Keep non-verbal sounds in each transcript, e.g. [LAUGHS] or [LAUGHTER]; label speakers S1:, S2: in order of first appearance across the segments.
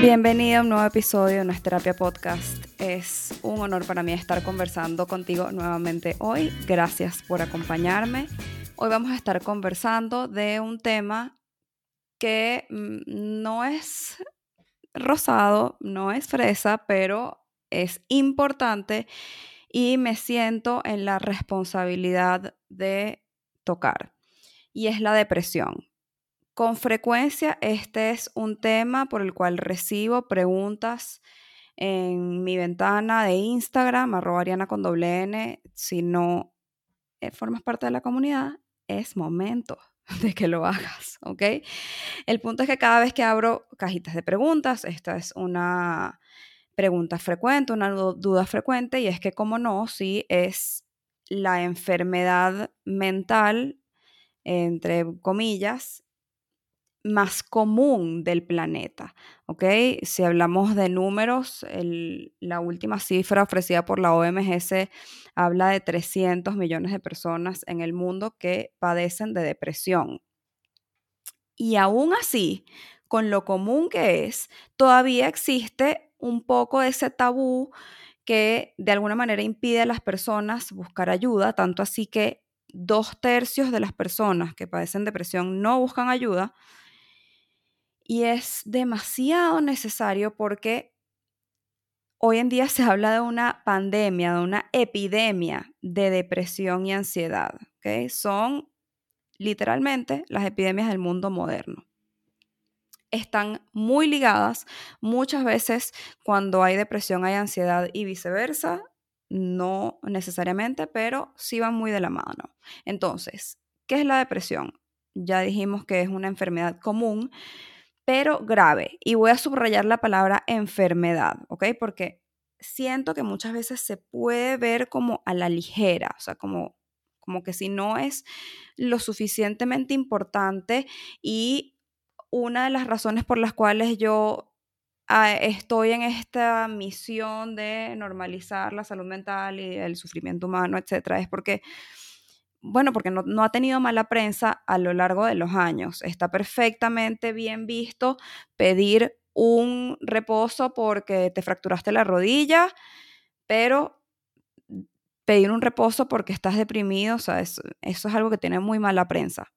S1: Bienvenido a un nuevo episodio de Nuestra Terapia Podcast. Es un honor para mí estar conversando contigo nuevamente hoy. Gracias por acompañarme. Hoy vamos a estar conversando de un tema que mm, no es rosado, no es fresa, pero es importante y me siento en la responsabilidad de tocar. Y es la depresión. Con frecuencia este es un tema por el cual recibo preguntas en mi ventana de Instagram, arroba Ariana con doble N. Si no eh, formas parte de la comunidad, es momento [LAUGHS] de que lo hagas, ¿ok? El punto es que cada vez que abro cajitas de preguntas, esta es una pregunta frecuente, una duda frecuente, y es que, como no, si es la enfermedad mental, entre comillas, más común del planeta, ¿ok? Si hablamos de números, la última cifra ofrecida por la OMS habla de 300 millones de personas en el mundo que padecen de depresión. Y aún así, con lo común que es, todavía existe un poco ese tabú que de alguna manera impide a las personas buscar ayuda, tanto así que dos tercios de las personas que padecen depresión no buscan ayuda y es demasiado necesario porque hoy en día se habla de una pandemia, de una epidemia de depresión y ansiedad. ¿okay? Son literalmente las epidemias del mundo moderno. Están muy ligadas. Muchas veces cuando hay depresión hay ansiedad y viceversa. No necesariamente, pero sí van muy de la mano. Entonces, ¿qué es la depresión? Ya dijimos que es una enfermedad común pero grave. Y voy a subrayar la palabra enfermedad, ¿ok? Porque siento que muchas veces se puede ver como a la ligera, o sea, como, como que si no es lo suficientemente importante y una de las razones por las cuales yo ah, estoy en esta misión de normalizar la salud mental y el sufrimiento humano, etcétera, es porque bueno, porque no, ha tenido mala prensa a lo largo de los años. Está perfectamente bien visto pedir un reposo porque te fracturaste la rodilla, pero pedir un reposo porque estás deprimido, o sea, eso, eso es algo que tiene muy mala prensa.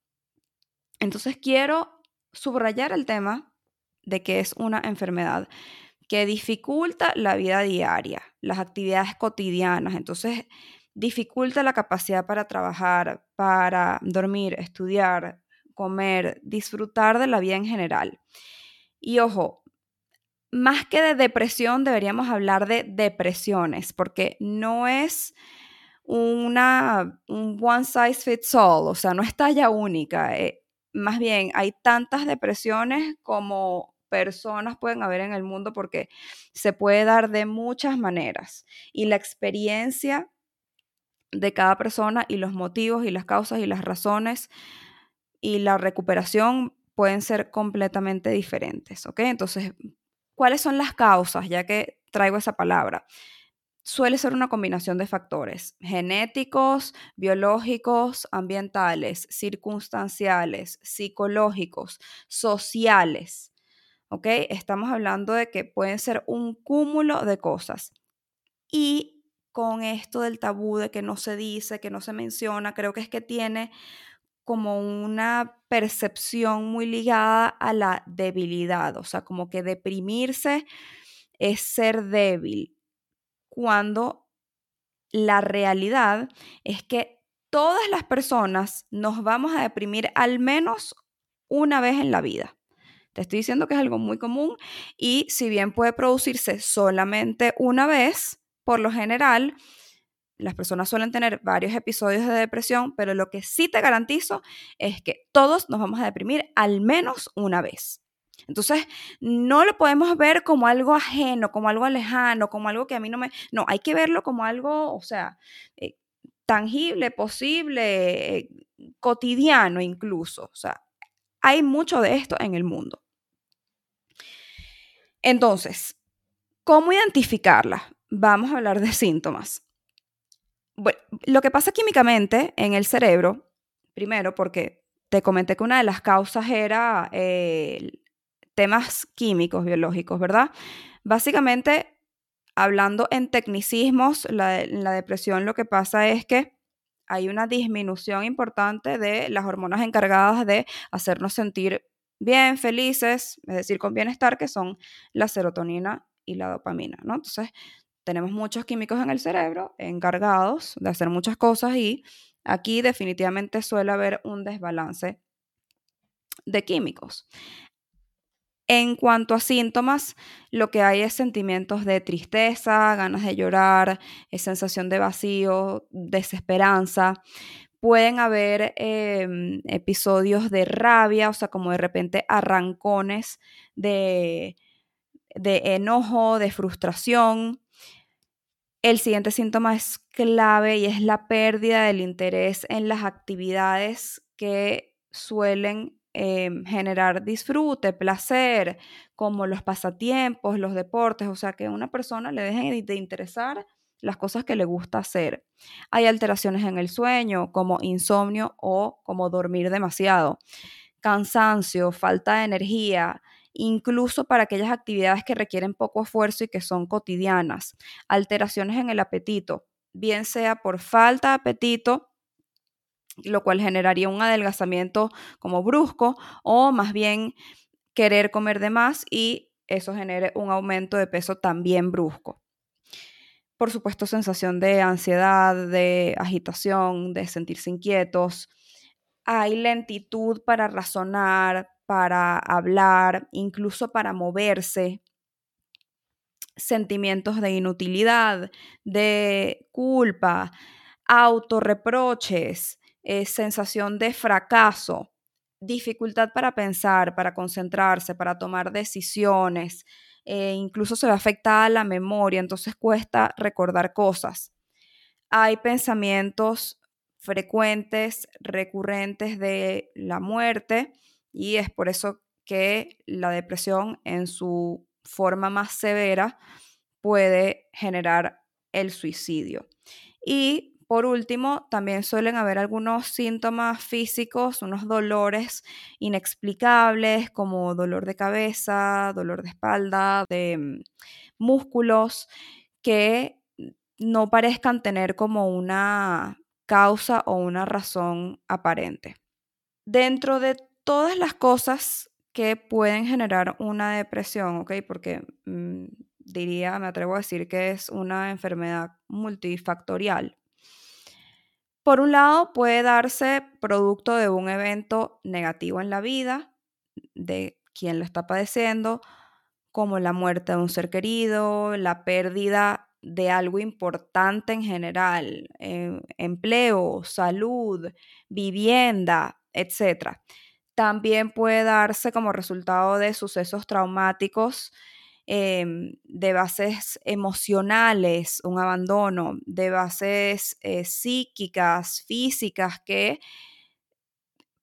S1: Entonces quiero subrayar el tema de que es una enfermedad que dificulta la vida diaria, las actividades cotidianas. Entonces, dificulta la capacidad para trabajar, para dormir, estudiar, comer, disfrutar de la vida en general. Y ojo, más que de depresión deberíamos hablar de depresiones, porque no es una un one size fits all, o sea, no es talla única. Eh, más bien, hay tantas depresiones como personas pueden haber en el mundo porque se puede dar de muchas maneras. Y la experiencia de cada persona y los motivos y las causas y las razones y la recuperación pueden ser completamente diferentes, ¿ok? Entonces, ¿cuáles son las causas? Ya que traigo esa palabra. Suele ser una combinación de factores genéticos, biológicos, ambientales, circunstanciales, psicológicos, sociales. ¿Ok? Estamos hablando de que pueden ser un cúmulo de cosas. Y con esto del tabú de que no se dice, que no se menciona, creo que es que tiene como una percepción muy ligada a la debilidad, o sea, como que deprimirse es ser débil, cuando la realidad es que todas las personas nos vamos a deprimir al menos una vez en la vida. Te estoy diciendo que es algo muy común y si bien puede producirse solamente una vez, por lo general, las personas suelen tener varios episodios de depresión, pero lo que sí te garantizo es que todos nos vamos a deprimir al menos una vez. Entonces, no lo podemos ver como algo ajeno, como algo lejano, como algo que a mí no me... No, hay que verlo como algo, o sea, eh, tangible, posible, eh, cotidiano incluso. O sea, hay mucho de esto en el mundo. Entonces, ¿cómo identificarla? Vamos a hablar de síntomas. Bueno, lo que pasa químicamente en el cerebro, primero porque te comenté que una de las causas era eh, temas químicos, biológicos, ¿verdad? Básicamente, hablando en tecnicismos, la, la depresión lo que pasa es que hay una disminución importante de las hormonas encargadas de hacernos sentir bien, felices, es decir, con bienestar, que son la serotonina y la dopamina, ¿no? Entonces, tenemos muchos químicos en el cerebro encargados de hacer muchas cosas y aquí definitivamente suele haber un desbalance de químicos. En cuanto a síntomas, lo que hay es sentimientos de tristeza, ganas de llorar, sensación de vacío, desesperanza. Pueden haber em, episodios de rabia, o sea, como de repente arrancones de, de enojo, de frustración. El siguiente síntoma es clave y es la pérdida del interés en las actividades que suelen em, generar disfrute, placer, como los pasatiempos, los deportes, o sea, que a una persona le dejen de interesar las cosas que le gusta hacer. Hay alteraciones en el sueño, como insomnio o como dormir demasiado, cansancio, falta de energía, incluso para aquellas actividades que requieren poco esfuerzo y que son cotidianas, alteraciones en el apetito, bien sea por falta de apetito, lo cual generaría un adelgazamiento como brusco, o más bien querer comer de más y eso genere un aumento de peso también brusco por supuesto, sensación de ansiedad, de agitación, de sentirse inquietos. Hay lentitud para razonar, para hablar, incluso para moverse. Sentimientos de inutilidad, de culpa, autorreproches, eh, sensación de fracaso, dificultad para pensar, para concentrarse, para tomar decisiones, eh, incluso se ve afectada la memoria, entonces cuesta recordar cosas. Hay pensamientos frecuentes, recurrentes de la muerte y es por eso que la depresión en su forma más severa puede generar el suicidio. Y por último, también suelen haber algunos síntomas físicos, unos dolores inexplicables como dolor de cabeza, dolor de espalda, de mm, músculos, que no parezcan tener como una causa o una razón aparente. Dentro de todas las cosas que pueden generar una depresión, ¿ok? Porque mm, diría, me atrevo a decir que es una enfermedad multifactorial. Por un lado, puede darse producto de un evento negativo en la vida de quien lo está padeciendo, como la muerte de un ser querido, la pérdida de algo importante en general, eh, empleo, salud, vivienda, etc. También puede darse como resultado de sucesos traumáticos Em, de bases emocionales, un abandono, de bases eh, psíquicas, físicas que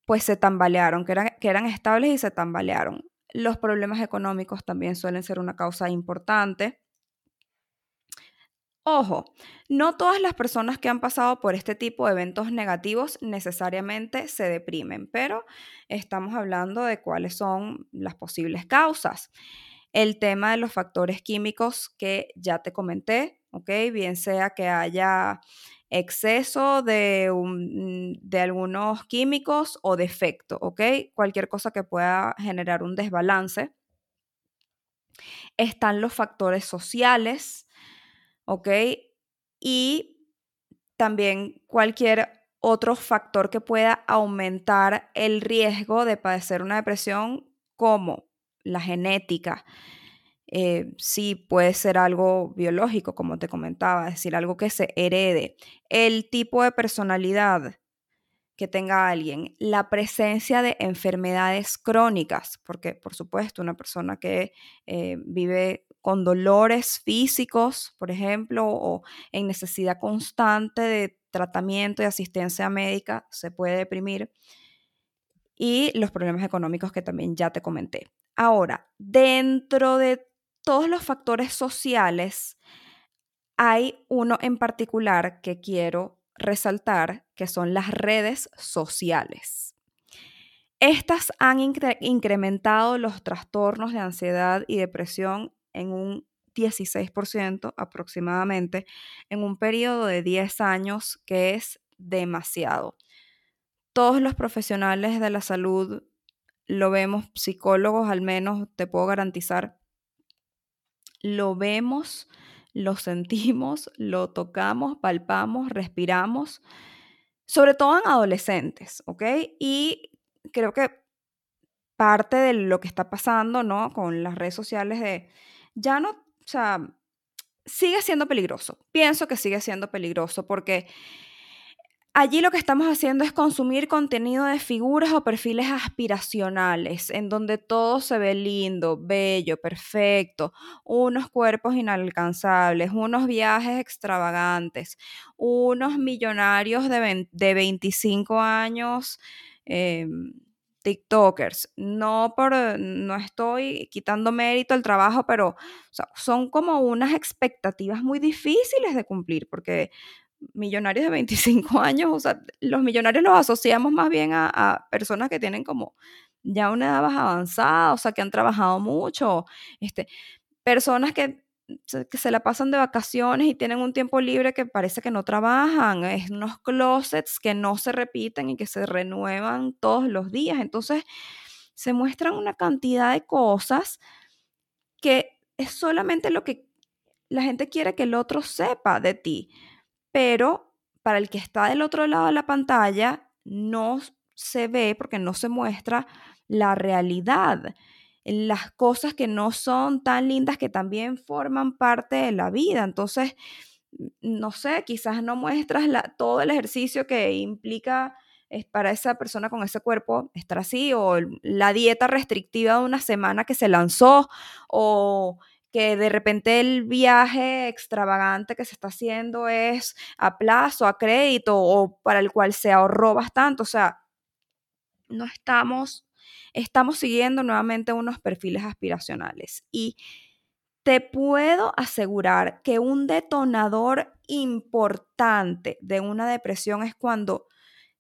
S1: pues se tambalearon, que eran, que eran estables y se tambalearon. Los problemas económicos también suelen ser una causa importante. Ojo, no todas las personas que han pasado por este tipo de eventos negativos necesariamente se deprimen, pero estamos hablando de cuáles son las posibles causas el tema de los factores químicos que ya te comenté, ¿ok? Bien sea que haya exceso de, de algunos químicos o defecto, ¿ok? Cualquier cosa que pueda generar un desbalance. Están los factores sociales, ¿ok? Y también cualquier otro factor que pueda aumentar el riesgo de padecer una depresión como la genética. Eh, sí puede ser algo biológico, como te comentaba, es decir, algo que se herede. El tipo de personalidad que tenga alguien, la presencia de enfermedades crónicas, porque por supuesto una persona que eh, vive con dolores físicos, por ejemplo, o en necesidad constante de tratamiento y asistencia médica, se puede deprimir. Y los problemas económicos que también ya te comenté. Ahora, dentro de todos los factores sociales, hay uno en particular que quiero resaltar, que son las redes sociales. Estas han incrementado los trastornos de ansiedad y depresión en un 16% aproximadamente en un periodo de 10 años, que es demasiado. Todos los profesionales de la salud lo vemos, psicólogos al menos, te puedo garantizar, lo vemos, lo sentimos, [LAUGHS] lo tocamos, palpamos, respiramos, sobre todo en adolescentes, ¿ok? Y creo que parte de lo que está pasando, ¿no? Con las redes sociales de, ya no, o sea, sigue siendo peligroso. Pienso que sigue siendo peligroso porque Allí lo que estamos haciendo es consumir contenido de figuras o perfiles aspiracionales, en donde todo se ve lindo, bello, perfecto, unos cuerpos inalcanzables, unos viajes extravagantes, unos millonarios de, 25 años. Em, TikTokers. No por, no estoy quitando mérito al trabajo, pero son como unas expectativas muy difíciles de cumplir, porque millonarios de 25 [LAUGHS] años, o sea, los millonarios los asociamos más bien a, personas que tienen como ya una edad más avanzada, o sea, que han trabajado mucho, este, personas que, que se la pasan de vacaciones y tienen un tiempo libre que parece que no trabajan, es unos closets que no se repiten y que se renuevan todos los días, entonces se muestran una cantidad de cosas que es solamente lo que la gente quiere que el otro sepa de ti pero para el que está del otro lado de la pantalla no se ve porque no se muestra la realidad, las cosas que no son tan lindas que también forman parte de la vida. Entonces, no sé, quizás no muestras todo el ejercicio que implica es para esa persona con ese cuerpo estar así, o la dieta restrictiva de una semana que se lanzó, o que de repente el viaje extravagante que se está haciendo es a plazo, a crédito o para el cual se ahorró bastante. O sea, no estamos, estamos siguiendo nuevamente unos perfiles aspiracionales. Y te puedo asegurar que un detonador importante de una depresión es cuando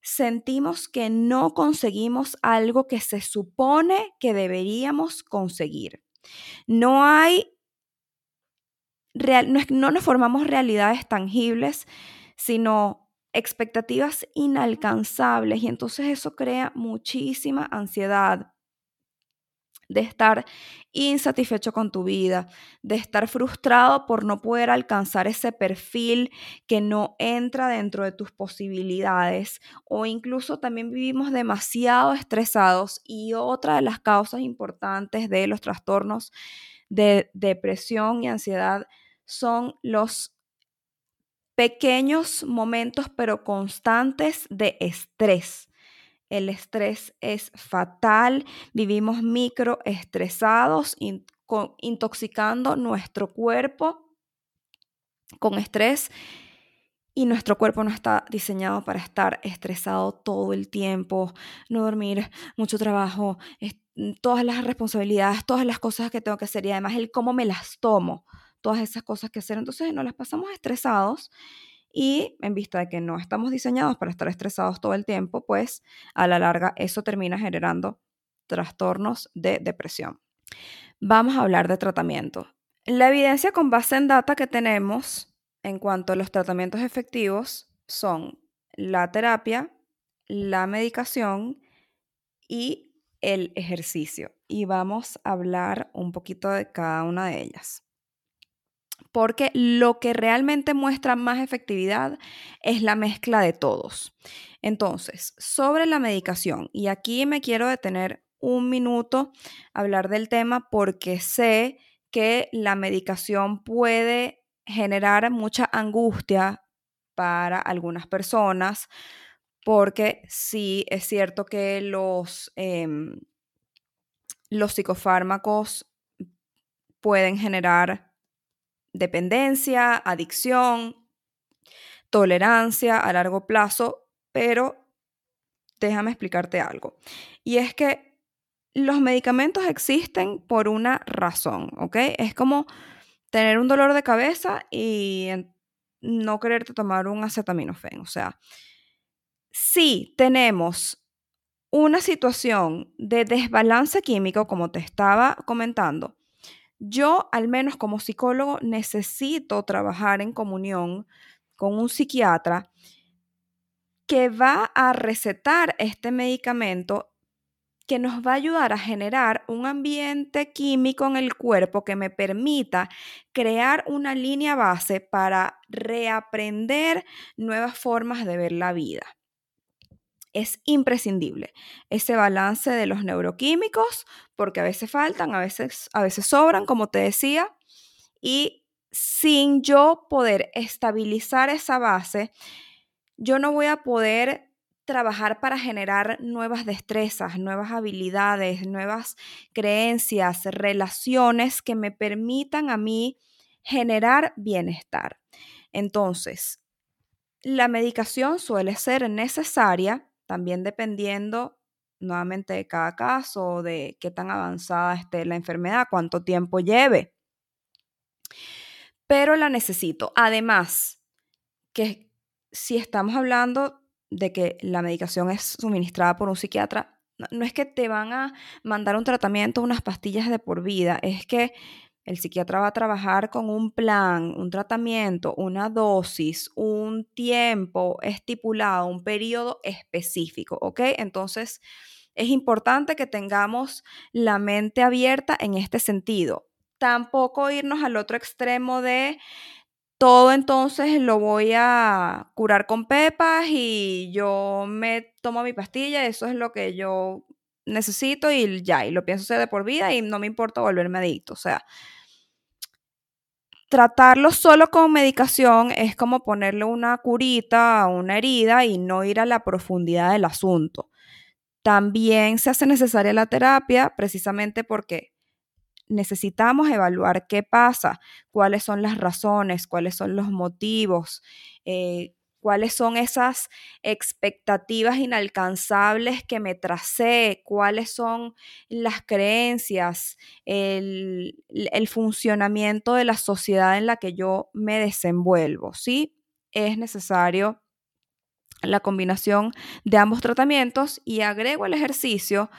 S1: sentimos que no conseguimos algo que se supone que deberíamos conseguir. No hay no, nos formamos realidades tangibles, sino expectativas inalcanzables y entonces eso crea muchísima ansiedad de estar insatisfecho con tu vida, de estar frustrado por no poder alcanzar ese perfil que no entra dentro de tus posibilidades o incluso también vivimos demasiado estresados y otra de las causas importantes de los trastornos de depresión y ansiedad son los pequeños momentos pero constantes de estrés. El estrés es fatal, vivimos microestresados, intoxicando nuestro cuerpo con estrés y nuestro cuerpo no está diseñado para estar estresado todo el tiempo, no dormir, mucho trabajo, todas las responsabilidades, todas las cosas que tengo que hacer y además el cómo me las tomo todas esas cosas que hacer. Entonces nos las pasamos estresados y en vista de que no estamos diseñados para estar estresados todo el tiempo, pues a la larga eso termina generando trastornos de depresión. Vamos a hablar de tratamiento. La evidencia con base en data que tenemos en cuanto a los tratamientos efectivos son la terapia, la medicación y el ejercicio. Y vamos a hablar un poquito de cada una de ellas porque lo que realmente muestra más efectividad es la mezcla de todos. Entonces, sobre la medicación, y aquí me quiero detener un minuto a hablar del tema porque sé que la medicación puede generar mucha angustia para algunas personas, porque sí es cierto que los, em, los psicofármacos pueden generar dependencia, adicción, tolerancia a largo plazo, pero déjame explicarte algo. Y es que los medicamentos existen por una razón, ¿ok? Es como tener un dolor de cabeza y no quererte tomar un acetaminofén. O sea, si tenemos una situación de desbalance químico, como te estaba comentando, yo al menos como psicólogo necesito trabajar en comunión con un psiquiatra que va a recetar este medicamento que nos va a ayudar a generar un ambiente químico en el cuerpo que me permita crear una línea base para reaprender nuevas formas de ver la vida. Es imprescindible ese balance de los neuroquímicos, porque a veces faltan, a veces, a veces sobran, como te decía, y sin yo poder estabilizar esa base, yo no voy a poder trabajar para generar nuevas destrezas, nuevas habilidades, nuevas creencias, relaciones que me permitan a mí generar bienestar. Entonces, la medicación suele ser necesaria, también dependiendo nuevamente de cada caso, de qué tan avanzada esté la enfermedad, cuánto tiempo lleve. Pero la necesito. Además, que si estamos hablando de que la medicación es suministrada por un psiquiatra, no, es que te van a mandar un tratamiento, unas pastillas de por vida, es que el psiquiatra va a trabajar con un plan, un tratamiento, una dosis, un tiempo estipulado, un periodo específico, ¿ok? Entonces, es importante que tengamos la mente abierta en este sentido. Tampoco irnos al otro extremo de todo entonces lo voy a curar con pepas y yo me tomo mi pastilla, eso es lo que yo necesito y ya, y lo pienso hacer de por vida y no me importa volverme adicto. O sea, tratarlo solo con medicación es como ponerle una curita a una herida y no ir a la profundidad del asunto. También se hace necesaria la terapia precisamente porque necesitamos evaluar qué pasa, cuáles son las razones, cuáles son los motivos, eh, cuáles son esas expectativas inalcanzables que me tracé, cuáles son las creencias, el, el, funcionamiento de la sociedad en la que yo me desenvuelvo. Sí, es necesario la combinación de ambos tratamientos y agrego el ejercicio.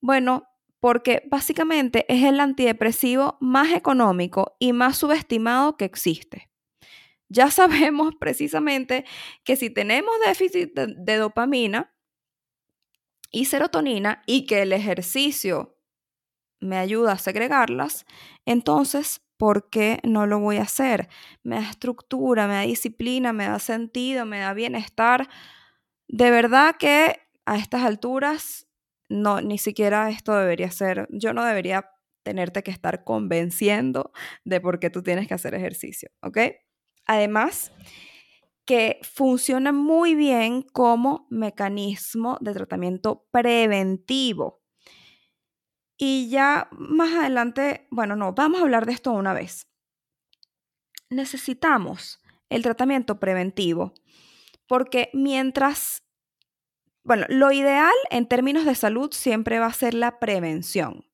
S1: Bueno, porque básicamente es el antidepresivo más económico y más subestimado que existe. Ya sabemos [LAUGHS] precisamente que si tenemos déficit de, dopamina y serotonina y que el ejercicio me ayuda a segregarlas, entonces, ¿por qué no lo voy a hacer? Me da estructura, me da disciplina, me da sentido, me da bienestar. De verdad que a estas alturas no, ni siquiera esto debería ser, yo no debería tenerte que estar convenciendo de por qué tú tienes que hacer ejercicio, ¿ok? Además, que funciona muy bien como mecanismo de tratamiento preventivo. Y ya más adelante, bueno, no, vamos a hablar de esto una vez. Necesitamos el tratamiento preventivo porque mientras bueno, lo ideal en términos de salud siempre va a ser la prevención.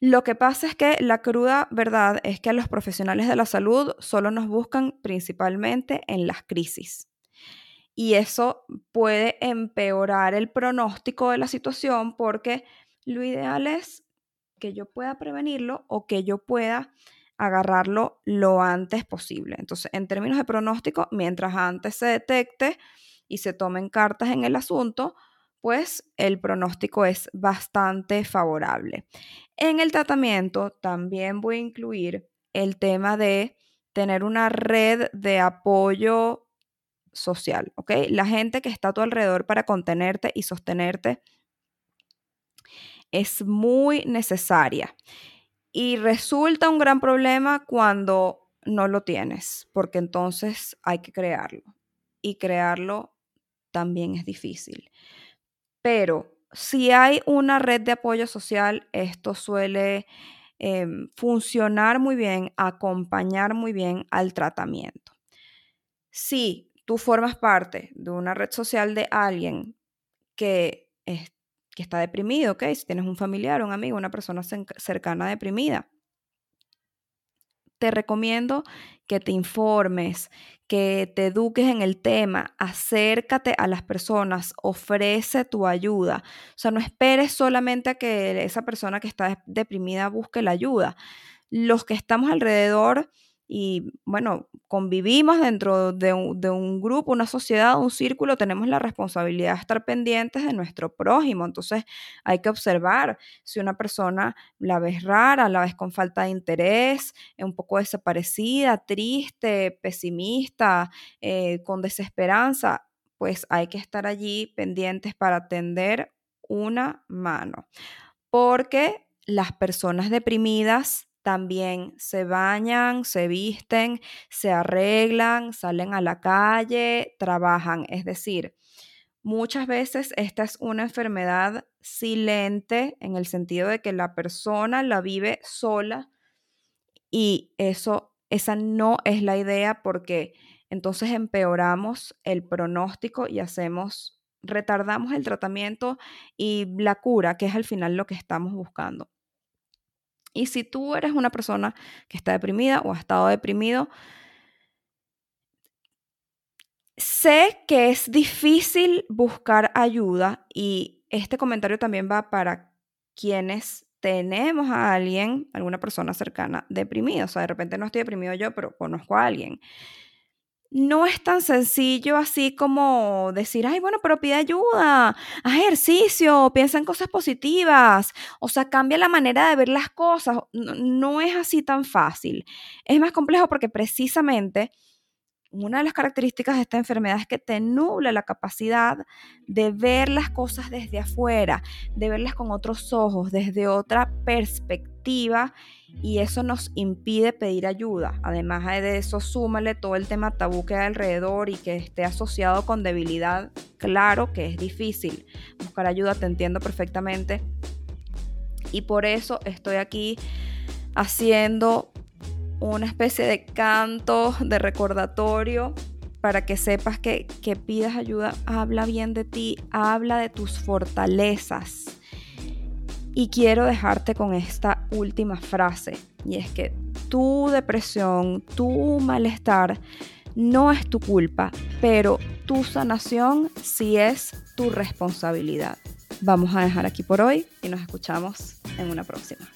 S1: Lo que pasa es que la cruda verdad es que a los profesionales de la salud solo nos buscan principalmente en las crisis. Y eso puede empeorar el pronóstico de la situación porque lo ideal es que yo pueda prevenirlo o que yo pueda agarrarlo lo antes posible. Entonces, en términos de pronóstico, mientras antes se detecte, y se tomen cartas en el asunto, pues el pronóstico es bastante favorable. En el tratamiento también voy a incluir el tema de tener una red de apoyo social, ¿ok? La gente que está a tu alrededor para contenerte y sostenerte es muy necesaria. Y resulta un gran problema cuando no lo tienes, porque entonces hay que crearlo. Y crearlo también es difícil. Pero si hay una red de apoyo social, esto suele em, funcionar muy bien, acompañar muy bien al tratamiento. Si tú formas parte de una red social de alguien que, que está deprimido, ¿ok? Si tienes un familiar, un amigo, una persona cercana deprimida, te recomiendo que te informes, que te eduques en el tema, acércate a las personas, ofrece tu ayuda. O sea, no esperes solamente a que esa persona que está deprimida busque la ayuda. Los que estamos alrededor y bueno, convivimos dentro de un, grupo, una sociedad, un círculo, tenemos la responsabilidad de estar pendientes de nuestro prójimo. Entonces hay que observar si una persona la ves rara, la ves con falta de interés, un poco desaparecida, triste, pesimista, eh, con desesperanza, pues hay que estar allí pendientes para tender una mano. Porque las personas deprimidas también se bañan, se visten, se arreglan, salen a la calle, trabajan. Es decir, muchas veces esta es una enfermedad silente en el sentido de que la persona la vive sola y eso, esa no es la idea porque entonces empeoramos el pronóstico y hacemos, retardamos el tratamiento y la cura, que es al final lo que estamos buscando. Y si tú eres una persona que está deprimida o ha estado deprimido, sé que es difícil buscar ayuda y este comentario también va para quienes tenemos a alguien, alguna persona cercana deprimida. O sea, de repente no estoy deprimido yo, pero conozco a alguien no es tan sencillo así como decir, ay, bueno, pero pide ayuda, haz ejercicio, piensa en cosas positivas, o sea, cambia la manera de ver las cosas. No, no es así tan fácil. Es más complejo porque precisamente una de las características de esta enfermedad es que te nubla la capacidad de ver las cosas desde afuera, de verlas con otros ojos, desde otra perspectiva, y eso nos impide pedir ayuda. Además de eso, súmale todo el tema tabú que hay alrededor y que esté asociado con debilidad. Claro que es difícil buscar ayuda, te entiendo perfectamente. Y por eso estoy aquí haciendo una especie de canto, de recordatorio, para que sepas que, que pidas ayuda, habla bien de ti, habla de tus fortalezas. Y quiero dejarte con esta última frase, y es que tu depresión, tu malestar, no es tu culpa, pero tu sanación sí es tu responsabilidad. Vamos a dejar aquí por hoy y nos escuchamos en una próxima.